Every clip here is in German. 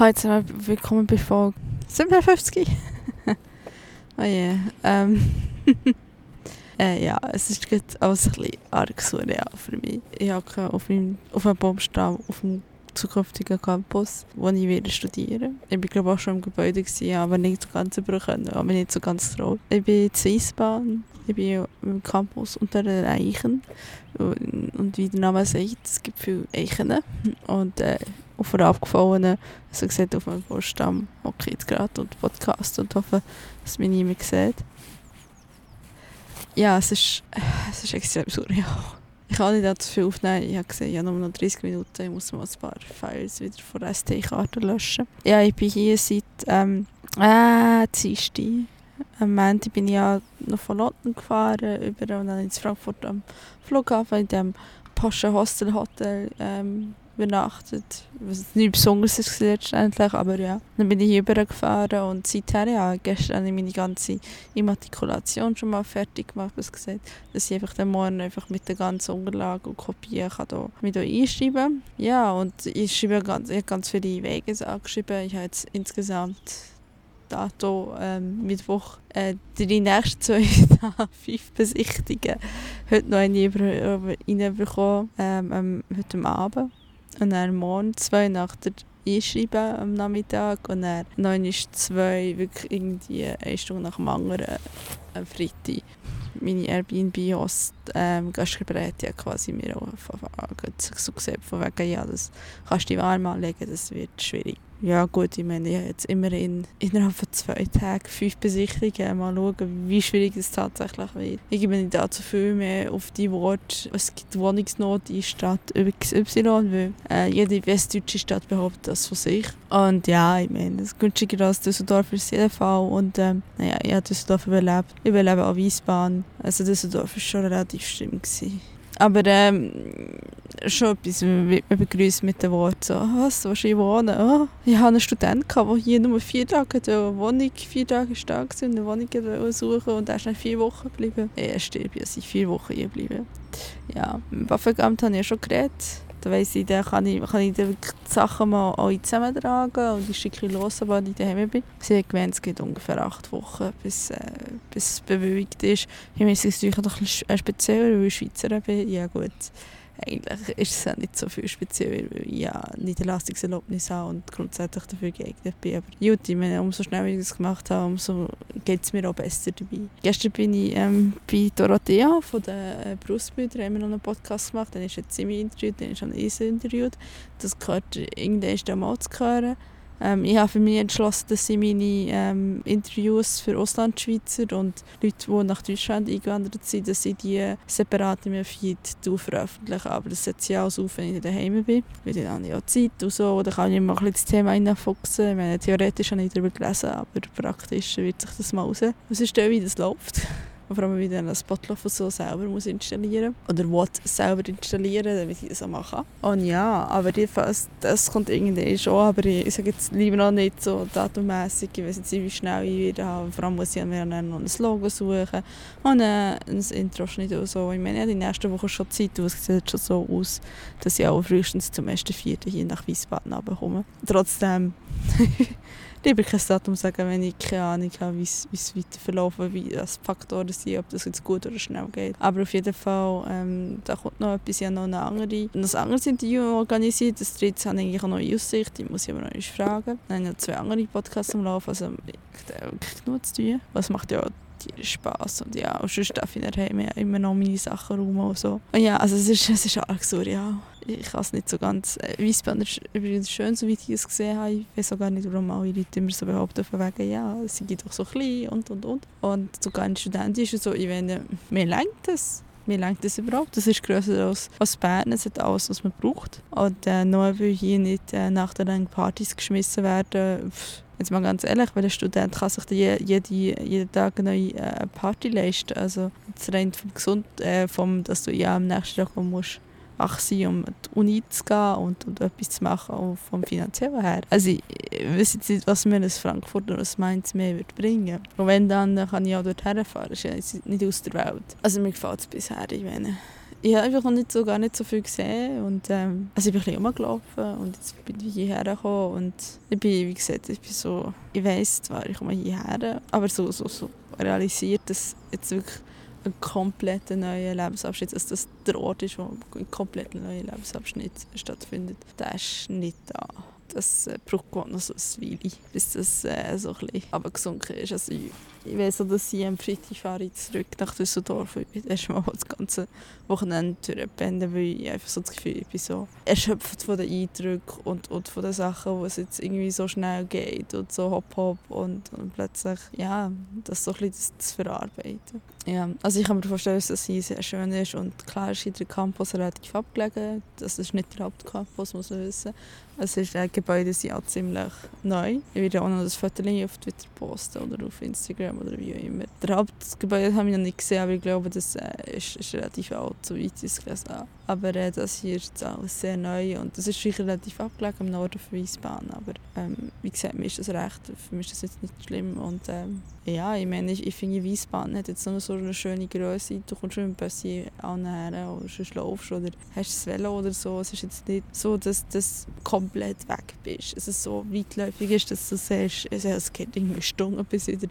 Hallo zusammen, willkommen bei Folge 57. oh yeah. Ähm. äh, ja, es ist gerade alles ein bisschen arg surreal für mich. Ich habe auf, auf einem Baumstamm auf dem zukünftigen Campus, wo ich wieder studieren Ich war glaube auch schon im Gebäude, gewesen, aber nicht so ganz überkommen, aber nicht so ganz traurig. Ich bin in Swissbahn, ich bin im Campus unter den Eichen und wie der Name sagt, es gibt viele Eichen und äh, auf einer abgefallenen, also gesagt auf meinem Vorstamm, okay, jetzt gerade und Podcast und hoffe, dass mich niemand sieht. Ja, es ist, es ist extrem surreal. Ich kann nicht allzu viel aufnehmen. Ich habe gesehen, ich habe nur noch 30 Minuten. Ich muss mal ein paar Files wieder von der ST-Karte löschen. Ja, ich bin hier seit ähm, äh, Dienstag. Am Montag bin ich ja noch von London gefahren über und dann in Frankfurt am Flughafen in dem Porsche Hostel Hotel ähm, übernachtet. Was nichts Besonderes ist letztendlich, aber ja. Dann bin ich hier gefahren und seither, ja, gestern habe ich meine ganze Immatrikulation schon mal fertig gemacht, was gesagt, dass ich einfach den Morgen einfach mit der ganzen Unterlage und Kopien kann da, mich hier einschreiben Ja, und ich schreibe ganz, ich habe ganz viele Wege angeschrieben. Ich habe jetzt insgesamt Dato ähm, Mittwoch äh, die nächsten zwei Tage fünf Besichtigungen heute noch eine reinbekommen, ähm, heute Abend. Und dann morgen zwei nach der Einschreiben am Nachmittag und dann neun ist zwei, wirklich irgendwie eine Stunde nach dem anderen am Freitag. Meine Airbnb-Host ähm, Gastgeberät hat quasi mir auch von, so gesagt, von wegen, ja, das kannst du warm anlegen, das wird schwierig. Ja gut, ich meine, ich habe jetzt immerhin innerhalb von zwei Tagen fünf Besichtigungen. Mal schauen, wie schwierig es tatsächlich wird. Ich gebe nicht allzu viel mehr auf die Worte, es gibt Wohnungsnot in Stadt XY, weil äh, jede westdeutsche Stadt behauptet das von sich. Und ja, ich meine, es ist günstiger als Düsseldorf ist jeden Fall. Und ähm, naja, ich habe Düsseldorf überlebt. Ich überlebe auch Wiesbaden. Also Düsseldorf war schon relativ schlimm. Gewesen. Aber ähm, schon etwas, man begrüßt mit den Worten so, was, wo ich wohnen? Oh, ich hatte einen Studenten, der hier nur vier Tage eine Wohnung, vier Tage stark und eine Wohnung suchen und er ist dann vier Wochen geblieben. Er stirbt ja, seit vier Wochen hier geblieben. Ja, im Waffenamt habe ich ja schon geredet. Da weiss ich, dann kann ich, kann ich die Sachen mal alle zusammentragen und die schicke ich los, sobald ich daheim bin. Sie hat gemeint, es geht ungefähr acht Wochen, bis, äh, bis es bewilligt ist. Ich meine, es ist natürlich ein bisschen speziell, weil ich Schweizer bin. Ja gut, eigentlich ist es auch nicht so viel speziell, weil ich ja Niederlassungserlaubnis habe und grundsätzlich dafür geeignet bin. Aber gut, ich meine, umso schneller ich das gemacht habe, umso geht es mir auch besser dabei. Gestern bin ich ähm, bei Dorothea von den äh, Berufsbildern, haben wir noch einen Podcast gemacht, dann ist sie mich interviewt, dann ist Isa interviewt. Das gehört irgendwann mal zu hören. Ähm, ich habe für mich entschlossen, dass ich meine ähm, Interviews für Auslandschweizer und Leute, die nach Deutschland eingewandert sind, dass ich die separat in meinem Feed veröffentliche. Aber das setze ich alles auf, wenn ich daheim bin. Weil dann habe ich auch Zeit und so. Dann kann ich mal das Thema reinfuchsen. Ich meine, theoretisch habe ich darüber gelesen, aber praktisch wird sich das mal raus. Ist denn, wie das läuft? Und vor allem, wie dann das Spotloff so selber muss installieren Oder was selber installieren, damit ich das auch machen Und ja, aber jedenfalls, das kommt irgendwie schon. Aber ich, ich sage jetzt lieber noch nicht so datummässig. Ich weiß nicht, wie schnell ich wieder habe. Vor allem muss ich mir dann noch ein Logo suchen und äh, ein Intro schneiden und so. Ich meine, ich habe die nächste Woche schon Zeit und es sieht schon so aus, dass ich auch frühestens zum 1.4. hier nach Wiesbaden komme. Trotzdem lieber kein Datum sagen, wenn ich keine Ahnung habe, wie es weiter verlaufen, wie das Faktoren sind, ob das jetzt gut oder schnell geht. Aber auf jeden Fall, ähm, da kommt noch etwas, ich habe noch eine andere, ein anderes Interview organisiert, das dritte habe ich eigentlich auch noch in Aussicht, die muss ich aber noch fragen. Dann habe ich noch zwei andere Podcasts am Laufen, also ich habe wirklich genug zu tun. Was macht ja tierisch Spass und ja, und sonst darf ich daheim immer noch meine Sachen rum und so. Und ja, also es ist, es ist arg surreal. Ich kann es nicht so ganz... Äh, Wiesbaden ist übrigens schön, so wie ich es gesehen habe. Ich weiß auch gar nicht, warum alle Leute immer so behaupten, von wegen, ja, sie sind doch so klein und und und. Und sogar ein Student ist so, ich meine, mir lenkt das mir lenkt das überhaupt. Das ist grösser als, als Bern. Es hat alles, was man braucht. Und äh, nur weil hier nicht äh, nach der Partys geschmissen werden, pff, Jetzt mal ganz ehrlich, weil ein Student kann sich jede, jeden Tag eine neue äh, Party leisten. Also es rein vom Gesund, äh, vom, dass du ja am nächsten Tag musst wach sein, um an die Uni zu gehen und, und etwas zu machen, auch vom finanziellen her. Also ich, ich weiß jetzt nicht, was mir ein Frankfurt oder ein Mainz mehr wird bringen. Und wenn dann, kann ich auch dort herfahren. Das ist nicht aus der Welt. Also mir gefällt es bisher. Ich meine, ich habe einfach noch nicht so, gar nicht so viel gesehen und ähm, also ich bin ein bisschen rumgelaufen und jetzt bin ich hierher gekommen und ich bin, wie gesagt, ich bin so, ich weiss zwar, ich komme hierher, aber so, so, so realisiert, dass jetzt wirklich ein komplett neuer Lebensabschnitt, dass das der Ort ist, wo ein komplett neuer Lebensabschnitt stattfindet, der ist nicht da das äh, braucht noch so ein Weile, bis das äh, so ein bisschen runtergesunken ist. Also ich, ich weiß so, dass ich am Freitag fahre zurück nach Düsseldorf und ich erstmal das ganze Wochenende durchpendeln, weil ich einfach so das Gefühl ich bin so erschöpft von den Eindrücken und, und von den Sachen, wo es jetzt irgendwie so schnell geht und so hopp-hopp und, und plötzlich, ja, das so ein bisschen zu verarbeiten. Ja, also ich kann mir vorstellen, dass es hier sehr schön ist und klar ist der Campus relativ abgelegen, das ist nicht der Hauptcampus, muss man wissen. Es ist, äh, Gebäude sind auch ziemlich neu. Ich werde auch noch das Foto auf Twitter posten oder auf Instagram oder wie auch immer. Der Hauptgebäude habe ich noch nicht gesehen, aber ich glaube, das äh, ist, ist relativ alt, so weit ich es gelesen habe. Aber äh, das hier ist alles sehr neu und das ist sicher relativ abgelegen im Norden von Wiesbaden. Aber ähm, wie gesagt, mir ist das recht, für mich ist das jetzt nicht schlimm. Und ähm, ja, ich meine, ich, ich finde Wiesbaden hat jetzt noch so eine schöne Größe. Du kommst schon mit dem Bussi anher oder sonst laufst oder hast das Velo oder so. Es ist jetzt nicht so, dass du komplett weg bist. Es ist so weitläufig ist, dass du siehst, es geht irgendwie Stunden bis wieder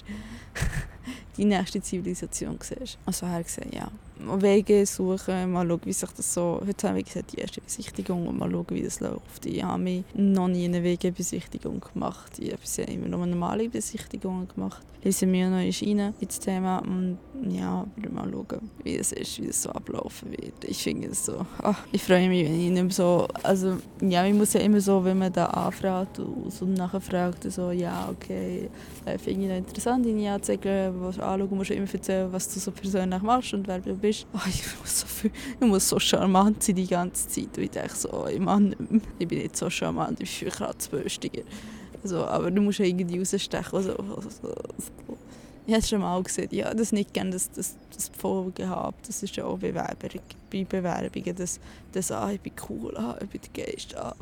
die nächste Zivilisation siehst. Also her gesehen, ja. Wege suchen, mal schauen, wie sich das so... Heute haben wir gesagt, die erste Besichtigung und mal schauen, wie das läuft. Ich habe noch nie eine Wegebesichtigung gemacht. Ich habe bisher immer nur normale Besichtigungen gemacht. Lese mir noch rein ins Thema und ja, mal schauen, wie es ist, wie es so ablaufen wird. Ich finde es so... Ach, ich freue mich, wenn ich nicht so... Also, ja, man muss ja immer so, wenn man da anfragt und nachher fragt, so, ja, okay, äh, finde ich noch interessant, deine Anzeigen, was anschauen, musst du immer erzählen, was du so persönlich machst und wer du bist bist, oh, ich, muss so viel, ich muss so charmant sein die ganze Zeit. Und ich denke so, oh, ich, Mann, ich bin nicht so charmant, ich bin gerade zu böstiger. Also, aber du musst irgendwie rausstechen. Also, also, ich habe es schon mal gesehen, ja, das nicht gerne, das, das, das Folgen habe. Das ist ja auch Bewerber, bei Bewerbungen, dass, dass ah, ich bin cool, ah, ich bin der Geist. Ah,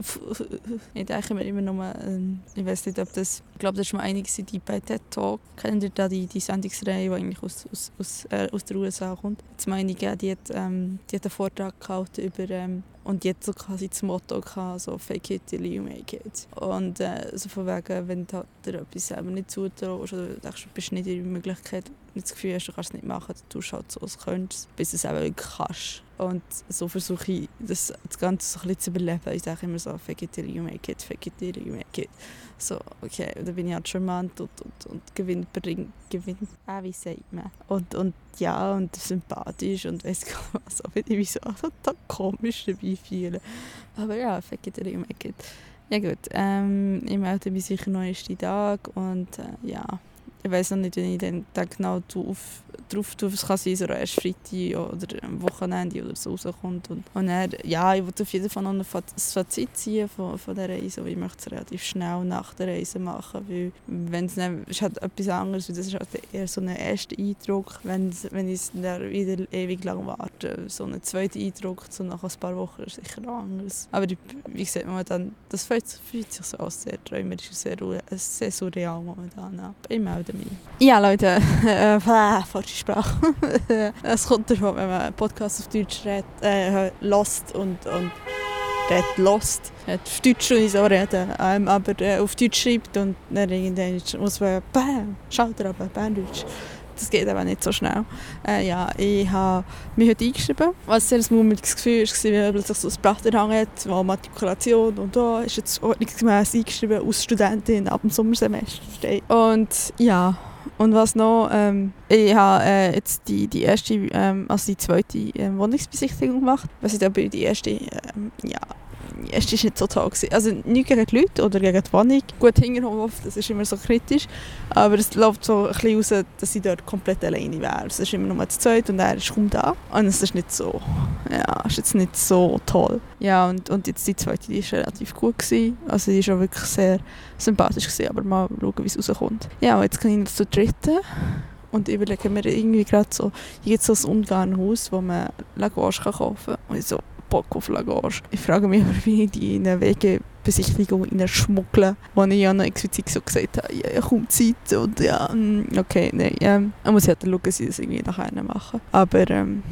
ich denke mir immer nur, ähm, ich weiß nicht, ob das, ich glaube, das ist mal einige die bei TED Talk, kennen ihr da die, die Sendungsreihe, die eigentlich aus, aus, aus, äh, aus den USA kommt. Jetzt meine ich, die hat, ähm, die hat einen Vortrag gehalten über ähm, und jetzt so quasi das Motto gehabt, so «Fake it till you make it». Und äh, so von wegen, wenn du dir etwas selber nicht zutraust oder denkst, du bist nicht in der Möglichkeit, nicht das Gefühl hast, du kannst es nicht machen, dann tust du halt so, als könntest bis du es eben kannst. Und so versuche ich, das, das Ganze so ein bisschen zu überleben. Ich sage immer so, fake it till you make it, fake it till you make it. So, okay, da bin ich halt charmant und, und, und gewinnt, bringt, gewinnt, ah, wie sagt man? Und, und ja, und sympathisch und weiss gar was, auch wenn ich mich so total komisch dabei fühle. Aber ja, fake it till you make it. Ja gut, ähm, ich melde mich sicher noch nächsten Tag und äh, ja, ich weiß noch nicht, wenn ich dann, dann genau drauf, drauf tue. Es kann sein, dass er erst Freitag oder am Wochenende oder so rauskommt. Und, und er, ja, ich wollte auf jeden Fall noch ein Fazit ziehen von, von der Reise. Ich möchte es relativ schnell nach der Reise machen, weil wenn es ist halt etwas anderes, das ist halt eher so ein erster Eindruck, wenn, wenn ich dann wieder ewig lang warte. So ein zweiter Eindruck, so nach ein paar Wochen, ist sicher anders. Aber wie gesagt, momentan, das fühlt, fühlt sich so aus sehr träumerisch, sehr, sehr surreal momentan. Ich melde mich. Ja, Leute, äh, falsche Sprache. es kommt davon, wenn man einen Podcast auf Deutsch redet, äh, lost und, und redet lost. Auf Deutsch schon so reden, ähm, aber äh, auf Deutsch schreibt und dann irgendwann muss man bam, Schalter runter, Berndeutsch. Das geht aber nicht so schnell. Äh, ja, ich habe mich heute eingeschrieben, was sehr ein mummeliges Gefühl war, weil plötzlich so ein Blatt hat, wo Matrikulation und da ist jetzt ordnungsgemäß eingeschrieben aus Studentin ab dem Sommersemester. Und ja, und was noch, ähm, ich habe äh, jetzt die, die erste, ähm, also die zweite ähm, Wohnungsbesichtigung gemacht. Was ich aber die erste, ähm, ja, erste war nicht so toll. Gewesen. Also nicht gegen die Leute oder gegen die Wohnung. Gut, Hinterhof, das ist immer so kritisch. Aber es läuft so ein bisschen raus, dass ich dort komplett alleine wäre. Es ist immer nur zu zweit und er ist kaum da. Und es ist nicht so, ja, ist jetzt nicht so toll. Ja, und, und jetzt die zweite, die war relativ gut. Gewesen. Also die war auch wirklich sehr sympathisch, gewesen, aber mal schauen, wie es rauskommt. Ja, und jetzt kann ich zur dritten. Und überlege mir irgendwie gerade so, hier gibt es so ein Ungarn-Haus, wo man Lagage kaufen kann. Und ich so, Bock auf Lagage. Ich frage mich aber, wie ich die in eine Wegebesichtigung schmuggle, wo ich ja noch explizit so gesagt habe, ja, kaum Zeit und ja, mm, okay, nein, ähm, man muss halt schauen, dass sie das irgendwie nachher machen. Aber ähm,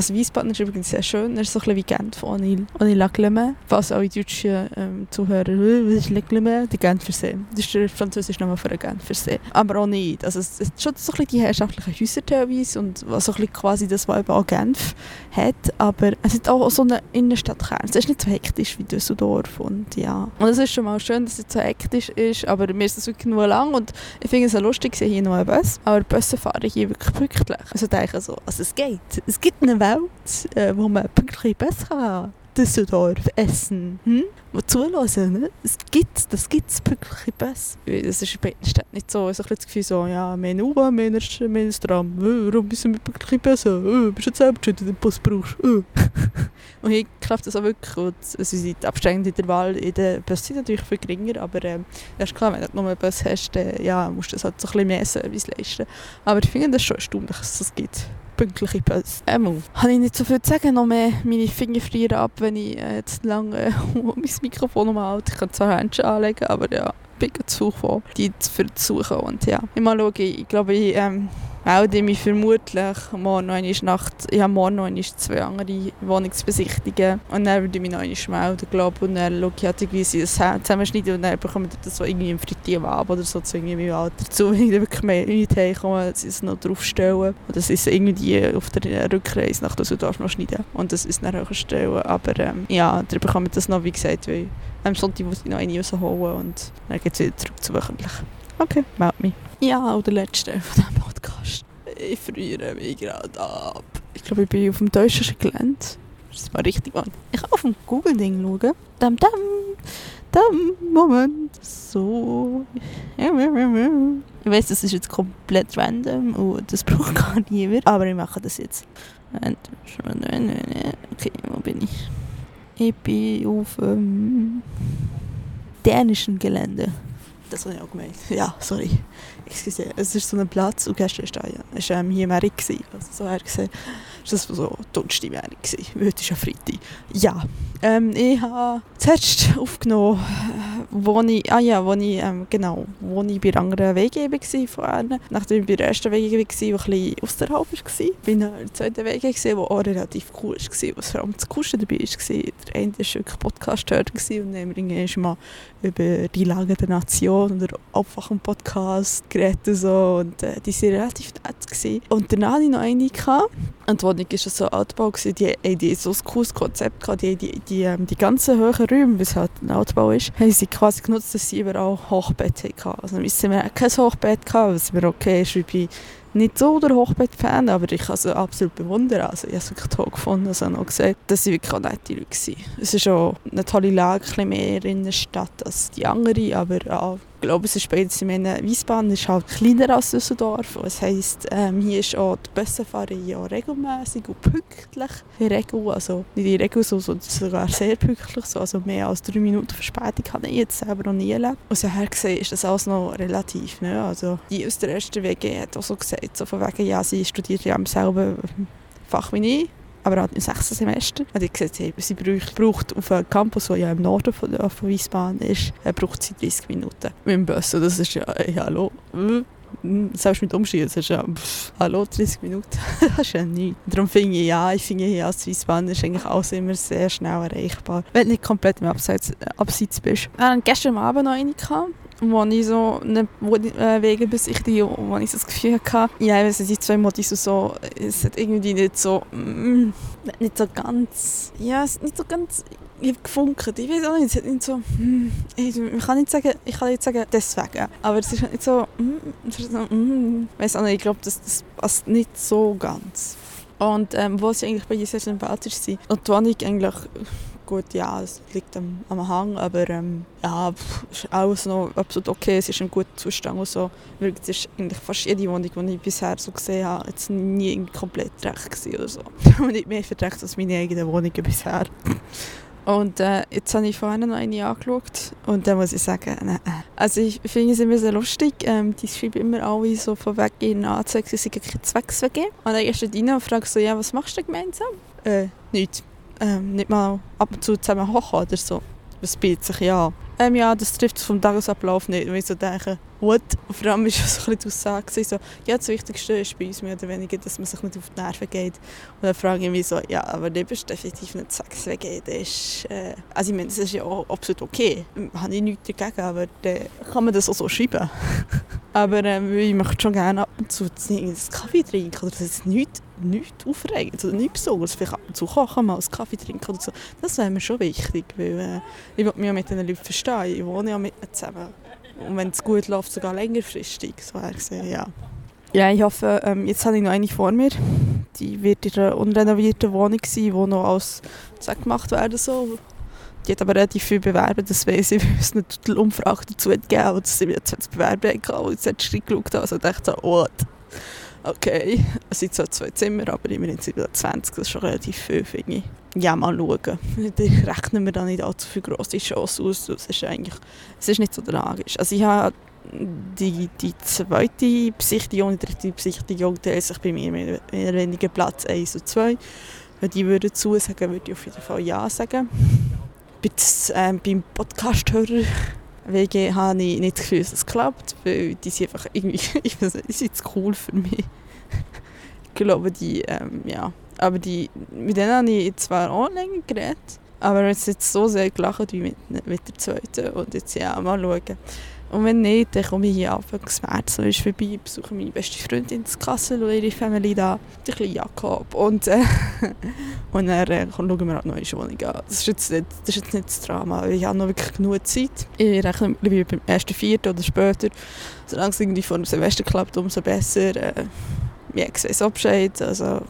Also Wiesbaden ist übrigens sehr schön. Er ist so ein bisschen wie Genf ohne, ohne Lagleme. Falls alle deutschen ähm, Zuhörer, was ist Lagleme? Die Genfersee. Das ist der französische Name für den Genfersee. Aber auch nicht. Also es ist schon so ein bisschen die herrschaftlichen Häuser teilweise und was so ein quasi das, was eben auch Genf hat. Aber es hat auch so eine Innenstadtkern. Es ist nicht so hektisch wie Düsseldorf und ja. Und es ist schon mal schön, dass es so hektisch ist, aber mir ist das wirklich nur lang und ich finde es auch lustig, hier noch einen Bus, aber die Busse fahren hier wirklich pünktlich. Also denke ich so, also es geht. Es gibt eine Welt, äh, wo man pünktlich Bus kann. Düsseldorf, Essen, hm? Wo zulassen, ne? Es gibt das gibt's pünktliche Bus. Das ist bei Städten nicht so. Ich habe das Gefühl so, ja, haben U-Bahn, haben ein Tram. Äh, warum müssen wir pünktliche Busse? Äh, bist du selber schuld, wenn du den Bus brauchst? Äh. und hier klappt das auch wirklich gut. Also die Abstände in der Wahl in den Bus sind natürlich viel geringer, aber ähm, ist klar, wenn du nur einen Bus hast, dann ja, musst du das halt so ein bisschen mehr Service leisten. Aber ich finde das schon erstaunlich, dass es das gibt pünktliche Bus. Ähm, habe ich nicht so viel zu sagen, noch mehr meine Finger frieren ab, wenn ich äh, jetzt lange äh, mein Mikrofon umhalte. Ich kann zwar Händchen anlegen, aber ja, bin zu von, die zu versuchen. Und ja, ich mal schauen, ich glaube, ich ähm, melde mich vermutlich morgen noch einmal Nacht, ich habe morgen noch einmal zwei andere Wohnungen zu besichtigen und dann würde ich mich noch einmal melden, glaube und dann schaue ich halt irgendwie, sie das zusammenschneiden und dann bekomme ich das so irgendwie im Frittierwab oder so zu irgendwie Alter dazu, wenn ich dann wirklich mehr nicht heimkomme, sie es noch draufstellen. Oder sie es irgendwie auf der Rückreise nach Düsseldorf noch schneiden. Und das ist dann auch stellen, aber ähm, ja, dann bekomme ich das noch, wie gesagt, weil am Sonntag muss ich noch eine rausholen und dann geht es wieder zurück zu wöchentlich. Okay, meld mich. Ja, und der letzte von diesem Podcast. Ich friere mich gerade ab. Ich glaube, ich bin auf dem deutschen Gelände. Das war richtig warm. Ich kann auf dem Google-Ding schauen. Dam, dam, dam, Moment. So. Ich weiß, das ist jetzt komplett random und das braucht gar niemand. Aber ich mache das jetzt. Okay, wo bin ich? Ich bin auf dem dänischen Gelände. Das habe ich auch gemeint. Ja, sorry. Excuse. Es ist so ein Platz und gestern war es ähm, hier im Erik. Also so er gesehen. Das war so Donnerstag Werbung. Heute ist ja Freitag. Ja, ähm, ich habe zuerst aufgenommen, wo ich, ah ja, wo ich, ähm, genau, wo ich bei anderen WG war. Nachdem ich bei der ersten WG war, die ein bisschen außerhalb war, bin ich in der zweiten WG, die auch relativ cool war, was vor allem das Coolste dabei war. Der eine war wirklich Podcast-Hörer und dann haben wir mal über die Lage der Nation oder einfach einen Podcast geredet so und äh, die waren relativ nett. Gewesen. Und danach hatte ich noch eine gehabt, und die Wohnung war so Altbau, die, die, die so ein cooles Konzept gehabt, die, die, die, ähm, die ganzen hohen Räume, was halt ein Altbau ist, haben sie quasi genutzt, dass sie überall Hochbett hatten. Also wir hatten kein Hochbett, gehabt, was mir okay ist, weil nicht so der Hochbett-Fan, aber ich kann es absolut bewundern. Also ich habe es wirklich toll gefunden. Also auch gesagt, dass sie wirklich auch nette Leute waren. Es ist auch eine tolle Lage, ein mehr in der Stadt als die andere, aber auch ich glaube, es ist bei uns, ich meine, Wiesbaden ist halt kleiner als Düsseldorf. Das heisst, ähm, hier ist auch die Busse fahren ja regelmäßig und pünktlich. In Regel, also nicht in Regel, so, so, sogar sehr pünktlich. So, also mehr als drei Minuten Verspätung habe ich jetzt selber noch nie erlebt. Und so her gesehen ist das alles noch relativ. Ne? Also, die aus der ersten WG hat auch so gesagt, so von wegen, ja, sie studiert ja am selben Fach wie ich aber halt im sechsten Semester. Und ich gesagt, hey, sie braucht, braucht auf einem Campus, der ja im Norden von, von Wiesbaden ist, äh, braucht sie 30 Minuten mit dem Bus. Und das ist ja, hey, hallo, hm, selbst mit Umstieg, das ist ja, pff, hallo, 30 Minuten, das ist ja nichts. Darum finde ich, ja, ich finde hier als Wiesbaden ist eigentlich alles immer sehr schnell erreichbar, wenn du nicht komplett im Abseits, Abseits bist. Wir hatten gestern Abend noch eine wo ich so eine äh, Wege besichtige, wo ich so das Gefühl hatte, ja, ich die zwei Modis so, es hat irgendwie nicht so, mm, nicht so ganz, ja, es nicht so ganz gefunkelt. Ich weiß auch nicht, es hat nicht so, mm, ich, ich, kann nicht sagen, ich kann nicht sagen deswegen, aber es ist nicht so, mm, es ist so mm, ich weiß auch nicht, ich glaube, das, das passt nicht so ganz. Und ähm, wo sie eigentlich bei sehr sympathisch sind. Und die Wohnung eigentlich gut, ja, es liegt am, am Hang, aber ähm, ja, pff, ist alles noch absolut okay, es ist ein guter Zustand und so. Es ist eigentlich fast jede Wohnung, die ich bisher so gesehen habe, jetzt nie komplett gewesen oder so. und nicht mehr verdreckt als meine eigenen Wohnungen bisher. Und äh, jetzt habe ich vorhin noch eine angeschaut und da muss ich sagen, nein. Also ich finde es immer sehr lustig. Ähm, die schreiben immer alle so von weg in Anzeigen, sie sind keine Zweckswege. Und dann gehst du rein und fragst so, ja, was machst du gemeinsam? Äh, nichts ähm, nicht mal ab und zu zusammen hochen oder so. was bietet sich ja ähm, ja, das trifft vom Tagesablauf nicht. Und ich so denke, Und vor allem war so ein die Aussage, so, ja, das Wichtigste ist bei uns mehr oder weniger, dass man sich nicht auf die Nerven geht. Und dann frage ich mich so, ja, aber du bist definitiv nicht Sex wegen. Das ist, äh, also ich meine, das ist ja auch absolut okay. Da habe ich nichts dagegen, aber dann kann man das auch so schreiben. aber ähm, ich möchte schon gerne ab und zu einen Kaffee trinken oder das ist nichts nichts aufregend oder nichts Besonderes. Vielleicht ab und zu kochen, mal einen Kaffee trinken oder so. Das wäre mir schon wichtig, weil äh, ich will mich ja mit den Leuten verstehen. Ich wohne ja mit ihnen zusammen. Und wenn es gut läuft, sogar längerfristig. So gesehen, ja. Ja, ich hoffe, ähm, jetzt habe ich noch eine vor mir. Die wird in einer unrenovierten Wohnung sein, die noch als gemacht werden soll. Die hat aber relativ viel bewerben, das weiss ich, weil es eine Umfrage dazu hat gegeben und es sind 20 Bewerber und jetzt hat sie geschaut, also dachte so, oh, okay, es sind zwar zwei Zimmer, aber immerhin sind es 20, das ist schon relativ viel, finde ich. Ja, mal schauen. Ich rechne mir da nicht allzu viele grosse Chancen aus, es ist eigentlich, es ist nicht so tragisch. Also ich habe die, die zweite Besichtigung, die dritte Besichtigung teilt sich bei mir mehr oder weniger Platz 1 und 2. Wenn die würden zusagen, würde ich auf jeden Fall Ja sagen. Jetzt, ähm, beim Podcast-Hörer WG habe ich nicht das Gefühl, dass es klappt, weil die sind einfach irgendwie, ich weiß nicht, cool für mich. ich glaube, die, ähm, ja. Aber die, mit denen habe ich zwar auch länger geredet, aber es jetzt so sehr gelacht wie mit, mit der zweiten. Und jetzt ja, mal schauen. Und wenn nicht, dann komme ich hier Anfang März so ist vorbei, besuche meine beste Freundin in Kassel und ihre Familie da, der kleine Jakob. Und, äh, und dann äh, schauen wir auch neue Wohnung an. Das ist, jetzt nicht, das ist jetzt nicht das Drama, weil ich habe noch wirklich genug Zeit. Ich rechne lieber beim ersten Vierten oder später. Solange es irgendwie vor dem Semester klappt, umso besser. Äh, mir weiß auch Bescheid. Also,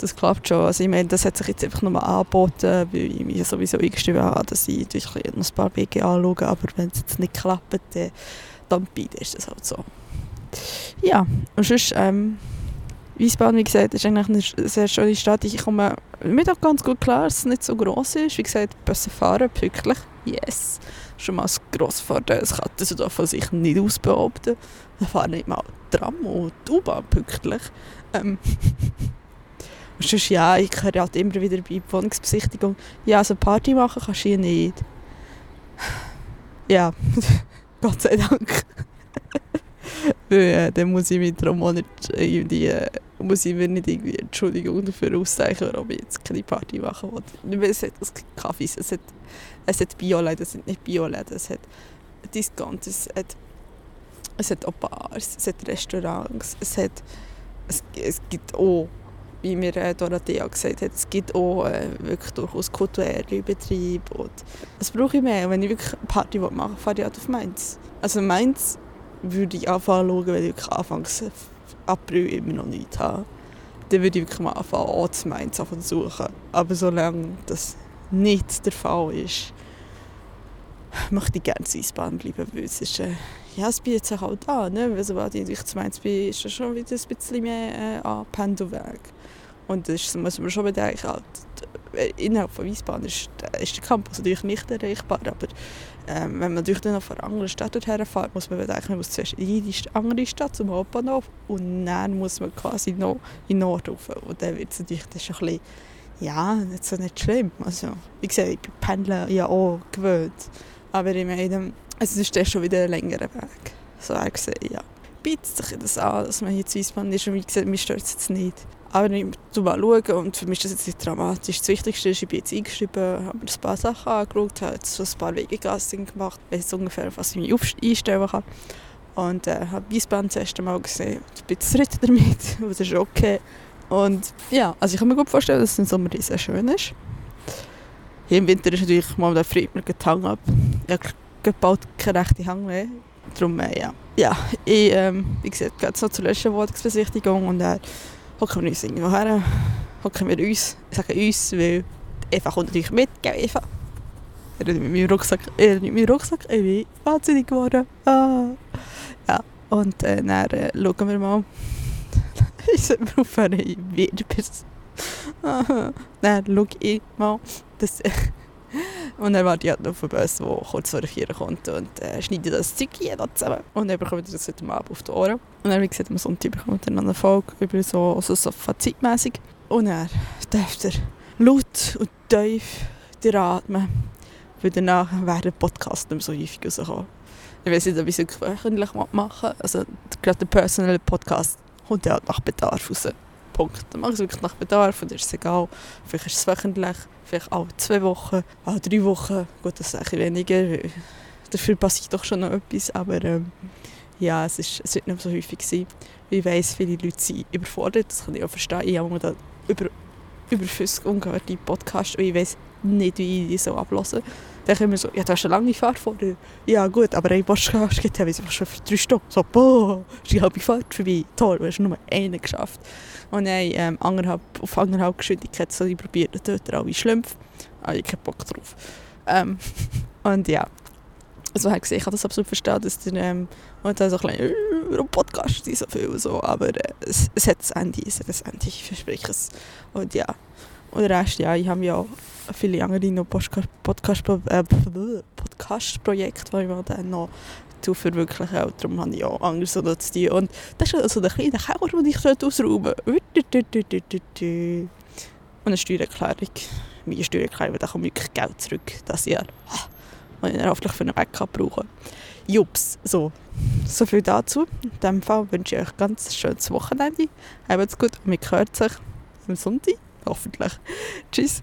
das klappt schon. Also ich meine, das hat sich jetzt einfach nochmal angeboten, weil ich mir sowieso eingeschrieben habe, dass ich noch ein paar BG anschaue, aber wenn es jetzt nicht klappt, dann, dann ist das halt so. Ja, und sonst, ähm, Wiesbaden, wie gesagt, ist eigentlich eine sehr schöne Stadt. Ich komme mir auch ganz gut klar, dass es nicht so groß ist. Wie gesagt, Busse fahren, pünktlich, yes. Schon mal ein grosses Vorteil, das kann das von sich nicht ausbehaupten. Da fahren nicht mal Tram und U-Bahn pünktlich. Ähm, sonst, ja, ich höre halt immer wieder bei Wohnungsbesichtigung, ja, also Party machen kannst du hier nicht. Ja, Gott sei Dank. Weil, äh, dann muss ich mich darum auch nicht irgendwie, äh, muss ich mir nicht irgendwie Entschuldigung dafür auszeichnen, warum ich jetzt keine Party machen will. Es hat gibt Kaffees, es hat, es hat Bioläden, es sind nicht Bioläden, es hat Discount, es hat, es hat auch Bars, es hat Restaurants, es hat, es, es gibt auch wie mir äh, Dorothea gesagt hat, es gibt auch äh, wirklich durchaus kulturelle Betriebe. Und das brauche ich mehr. Wenn ich wirklich eine Party machen will, fahre ich halt auf Mainz. Also Mainz würde ich anfangen zu schauen, wenn ich wirklich Anfangs April immer noch nichts habe. Dann würde ich wirklich mal anfangen, Orts Mainz zu suchen. Aber solange das nicht der Fall ist, möchte ich gerne in Eisbahn bleiben, weil es ist, äh, ja, es bietet sich halt an. Ne? Weil sobald ich zu Mainz bin, ist es schon wieder ein bisschen mehr äh, an Pendelweg. Und das muss man schon bedenken, halt, innerhalb von Wiesbaden ist, ist der Campus natürlich nicht erreichbar, aber ähm, wenn man natürlich dann noch von einer anderen Stadt dorthin fährt, muss man bedenken, man muss zuerst in die andere Stadt zum Hauptbahnhof und dann muss man quasi noch in den Norden rauf. Und dann wird es natürlich das ist ein bisschen, ja, nicht so nicht schlimm. Also, wie gesagt, ich bin Pendeln ja auch gewöhnt, aber ich meine, es ist dann schon wieder ein längerer Weg. So gesehen, ja. Bietet sich das an, dass man hier zu Wiesbaden ist und wie gesagt, mir stört es jetzt nicht. Aber ich tu mal schauen und für mich ist das jetzt nicht dramatisch. Das Wichtigste ist, ich bin jetzt eingeschrieben, habe mir ein paar Sachen angeschaut, habe jetzt so ein paar Wegegassen gemacht, weiß jetzt ungefähr, was ich mir einstellen kann. Und äh, habe Wiesbaden das erste Mal gesehen. Ich bin zufrieden damit, das ist okay. Und ja, also ich kann mir gut vorstellen, dass es im Sommer sehr schön ist. Hier im Winter ist natürlich mal der Friedmer getankt ab. Ich habe bald keine rechte Hang mehr. Darum, äh, ja. Ja, ich, ähm, wie gesagt, gehe jetzt noch zur letzten Wohnungsbesichtigung und äh, hocken wir uns irgendwo her, hocken wir uns, ich sage uns, weil Eva kommt natürlich mit, gell Eva? Er hat mit meinem Rucksack, er hat mit meinem Rucksack, ich bin wahnsinnig geworden. Ah. Ja, und äh, dann äh, schauen wir mal, ich sollte mir aufhören, ich werde bis... dann schaue ich mal, dass... Und dann warte ich halt auf den Bus, der kurz vor Kirche kommt und äh, schneide das Zeug hier zusammen. Und dann bekommt ihr das heute Abend auf die Ohren. Und dann, wie gesagt, am Sonntag bekommt ihr noch eine Folge über so, also so fazitmässig. Und dann dürft ihr laut und tief atmen weil danach werden Podcasts nicht mehr so häufig rauskommen. Ich weiß nicht, ob ich es wöchentlich machen Also gerade der Personal Podcast kommt ja nach Bedarf raus. Punkt. Dann mache ich es wirklich nach Bedarf und ist es egal. Vielleicht ist es wöchentlich, vielleicht alle zwei Wochen, alle drei Wochen. Gut, das ist ein weniger. Dafür passiert doch schon noch etwas, aber ähm, ja, es, ist, es wird nicht so häufig sein. Ich weiss, viele Leute sind überfordert, das kann ich auch verstehen. Ich habe da über, über 50 ungehörte Podcasts und ich weiss nicht, wie ich die so ablesen Dann kommen wir so, ja, du hast eine lange Fahrt vor dir. Ja gut, aber ein Podcast geht ja schon für drei Stunden. So, boah, ist die halbe Fahrt vorbei. Toll, du hast nur einen geschafft. Und dann ähm, anderthalb, auf anderthalb Geschwindigkeit so ich probiert, dann tötet alle Schlümpfe. Aber ich keinen Bock drauf. Ähm, und ja, also halt ich kann das absolut verstehen, dass der, ähm, und dann so ein bisschen, äh, Podcast so viel, so, aber äh, es, es hat ein Ende, es hat ein Ende, ich verspreche es. Und ja, und der Rest, ja, ich habe ja viele andere noch Podcast, Podcast, Podcast-Projekte, die ich dann noch zu verwirklichen will. Darum habe ich auch Angst, so zu. Und das ist also der kleine Keller, den ich ausräumen sollte. Und eine Steuererklärung. Meine Steuererklärung, da kommt wirklich Geld zurück das Jahr. Und ich hoffentlich für einen Backup brauchen. Jups, so. So viel dazu. In diesem Fall wünsche ich euch ein ganz schönes Wochenende. Habt's gut und wir hören sich am Sonntag. Hoffentlich. Tschüss.